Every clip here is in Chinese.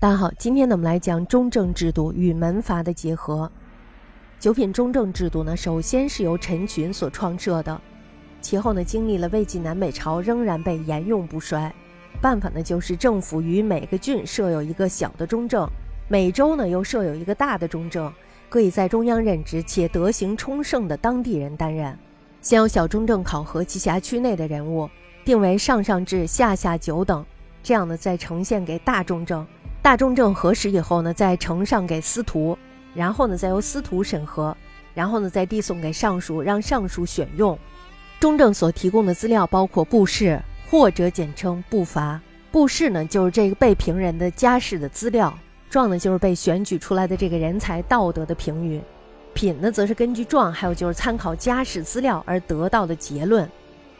大家好，今天呢，我们来讲中正制度与门阀的结合。九品中正制度呢，首先是由陈群所创设的，其后呢，经历了魏晋南北朝，仍然被沿用不衰。办法呢，就是政府于每个郡设有一个小的中正，每州呢又设有一个大的中正，各以在中央任职且德行充盛的当地人担任。先由小中正考核其辖区内的人物，定为上上至下下九等，这样呢，再呈现给大中正。大中正核实以后呢，再呈上给司徒，然后呢，再由司徒审核，然后呢，再递送给尚书，让尚书选用。中正所提供的资料包括布事，或者简称布伐。布事呢，就是这个被评人的家世的资料；状呢，就是被选举出来的这个人才道德的评语；品呢，则是根据状，还有就是参考家世资料而得到的结论。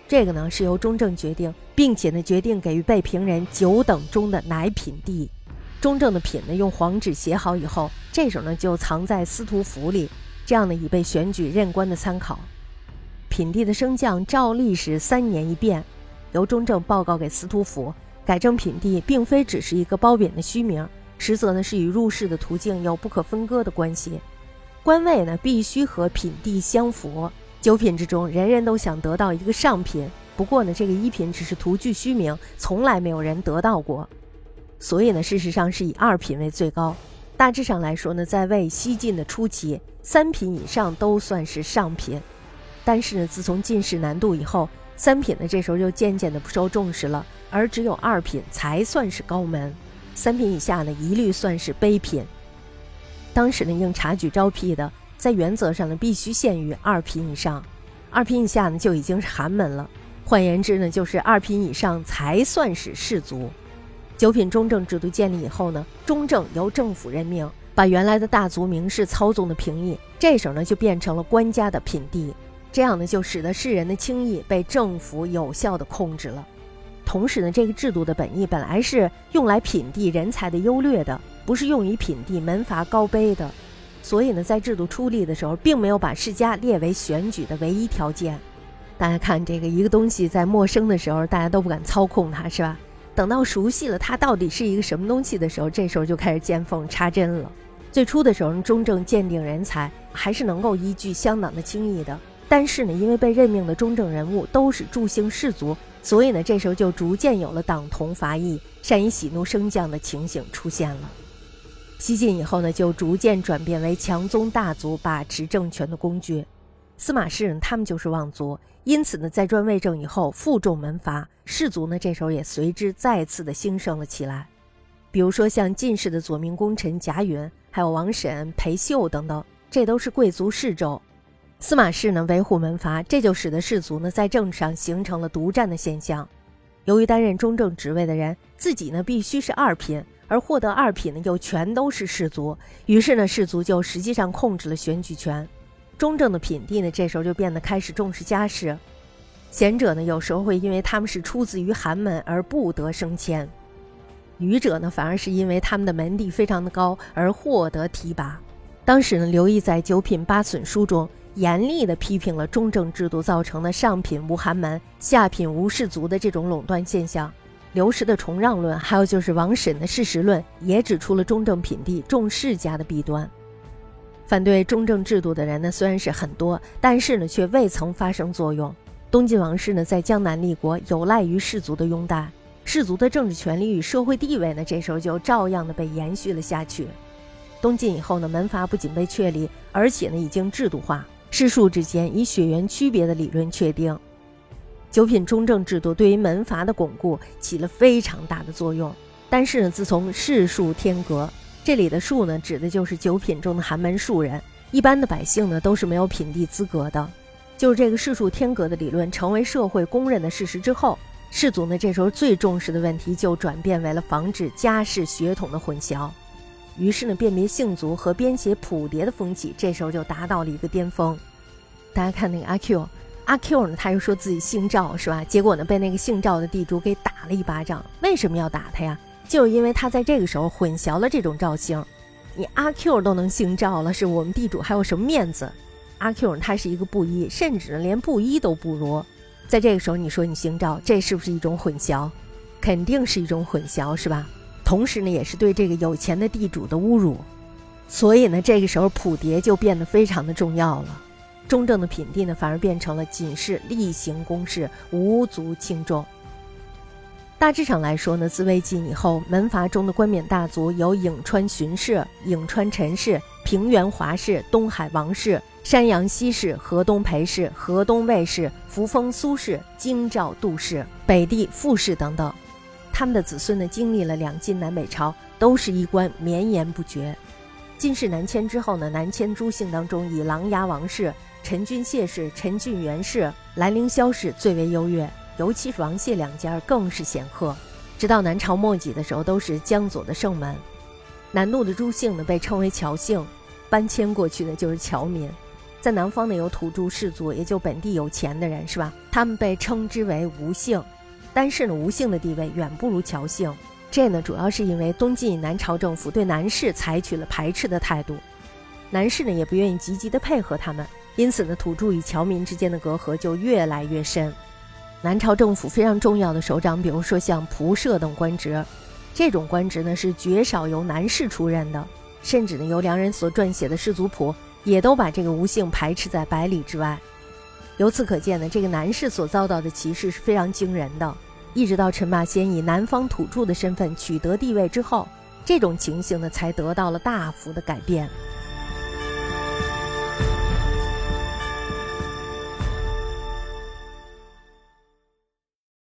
这个呢，是由中正决定，并且呢，决定给予被评人九等中的乃品第。中正的品呢，用黄纸写好以后，这时候呢就藏在司徒府里，这样呢以被选举任官的参考。品第的升降照例是三年一变，由中正报告给司徒府，改正品第，并非只是一个褒贬的虚名，实则呢是与入仕的途径有不可分割的关系。官位呢必须和品第相符，九品之中人人都想得到一个上品，不过呢这个一品只是徒具虚名，从来没有人得到过。所以呢，事实上是以二品为最高。大致上来说呢，在魏西晋的初期，三品以上都算是上品。但是呢，自从进士难度以后，三品呢这时候就渐渐的不受重视了，而只有二品才算是高门。三品以下呢，一律算是卑品。当时呢，应察举招聘的，在原则上呢，必须限于二品以上，二品以下呢，就已经是寒门了。换言之呢，就是二品以上才算是士族。九品中正制度建立以后呢，中正由政府任命，把原来的大族名士操纵的平邑，这时候呢就变成了官家的品地，这样呢就使得士人的轻易被政府有效的控制了。同时呢，这个制度的本意本来是用来品地人才的优劣的，不是用于品地门阀高卑的，所以呢，在制度出立的时候，并没有把世家列为选举的唯一条件。大家看这个一个东西在陌生的时候，大家都不敢操控它，是吧？等到熟悉了它到底是一个什么东西的时候，这时候就开始见缝插针了。最初的时候，中正鉴定人才还是能够依据相当的轻易的，但是呢，因为被任命的中正人物都是助兴士族，所以呢，这时候就逐渐有了党同伐异、善以喜怒升降的情形出现了。西晋以后呢，就逐渐转变为强宗大族把持政权的工具。司马氏人他们就是望族，因此呢，在专位政以后，负重门阀，士族呢这时候也随之再次的兴盛了起来。比如说像进士的左命功臣贾允，还有王审、裴秀等等，这都是贵族士胄。司马氏呢维护门阀，这就使得士族呢在政治上形成了独占的现象。由于担任中正职位的人自己呢必须是二品，而获得二品呢又全都是士族，于是呢士族就实际上控制了选举权。中正的品第呢，这时候就变得开始重视家世。贤者呢，有时候会因为他们是出自于寒门而不得升迁；愚者呢，反而是因为他们的门第非常的高而获得提拔。当时呢，刘毅在《九品八损书》中严厉地批评了中正制度造成的上品无寒门、下品无士族的这种垄断现象。刘氏的崇让论，还有就是王审的事实论，也指出了中正品第重世家的弊端。反对中正制度的人呢，虽然是很多，但是呢，却未曾发生作用。东晋王室呢，在江南立国，有赖于士族的拥戴，士族的政治权力与社会地位呢，这时候就照样的被延续了下去。东晋以后呢，门阀不仅被确立，而且呢，已经制度化，士庶之间以血缘区别的理论确定。九品中正制度对于门阀的巩固起了非常大的作用。但是呢，自从士庶天格。这里的庶呢，指的就是九品中的寒门庶人。一般的百姓呢，都是没有品第资格的。就是这个世庶天格的理论成为社会公认的事实之后，世族呢，这时候最重视的问题就转变为了防止家世血统的混淆。于是呢，辨别姓族和编写谱牒的风气，这时候就达到了一个巅峰。大家看那个阿 Q，阿 Q 呢，他又说自己姓赵，是吧？结果呢，被那个姓赵的地主给打了一巴掌。为什么要打他呀？就因为他在这个时候混淆了这种赵姓，你阿 Q 都能姓赵了，是我们地主还有什么面子？阿 Q 他是一个布衣，甚至连布衣都不如。在这个时候，你说你姓赵，这是不是一种混淆？肯定是一种混淆，是吧？同时呢，也是对这个有钱的地主的侮辱。所以呢，这个时候普牒就变得非常的重要了。中正的品地呢，反而变成了仅是例行公事，无足轻重。大致上来说呢，自魏晋以后，门阀中的冠冕大族有颍川荀氏、颍川陈氏、平原华氏、东海王氏、山阳西氏、河东裴氏、河东魏氏、扶风苏氏、京兆杜氏、北地傅氏等等。他们的子孙呢，经历了两晋南北朝，都是衣冠绵延不绝。晋室南迁之后呢，南迁诸姓当中，以琅琊王氏。陈君谢氏、陈俊元氏、兰陵萧氏最为优越，尤其是王谢两家更是显赫。直到南朝末几的时候，都是江左的圣门。南渡的诸姓呢，被称为侨姓，搬迁过去的就是侨民。在南方呢，有土著氏族，也就本地有钱的人，是吧？他们被称之为吴姓。但是呢，吴姓的地位远不如侨姓。这呢，主要是因为东晋南朝政府对南氏采取了排斥的态度，南氏呢也不愿意积极的配合他们。因此呢，土著与侨民之间的隔阂就越来越深。南朝政府非常重要的首长，比如说像仆射等官职，这种官职呢是绝少由男士出任的，甚至呢由良人所撰写的世族谱也都把这个吴姓排斥在百里之外。由此可见呢，这个男士所遭到的歧视是非常惊人的。一直到陈霸先以南方土著的身份取得地位之后，这种情形呢才得到了大幅的改变。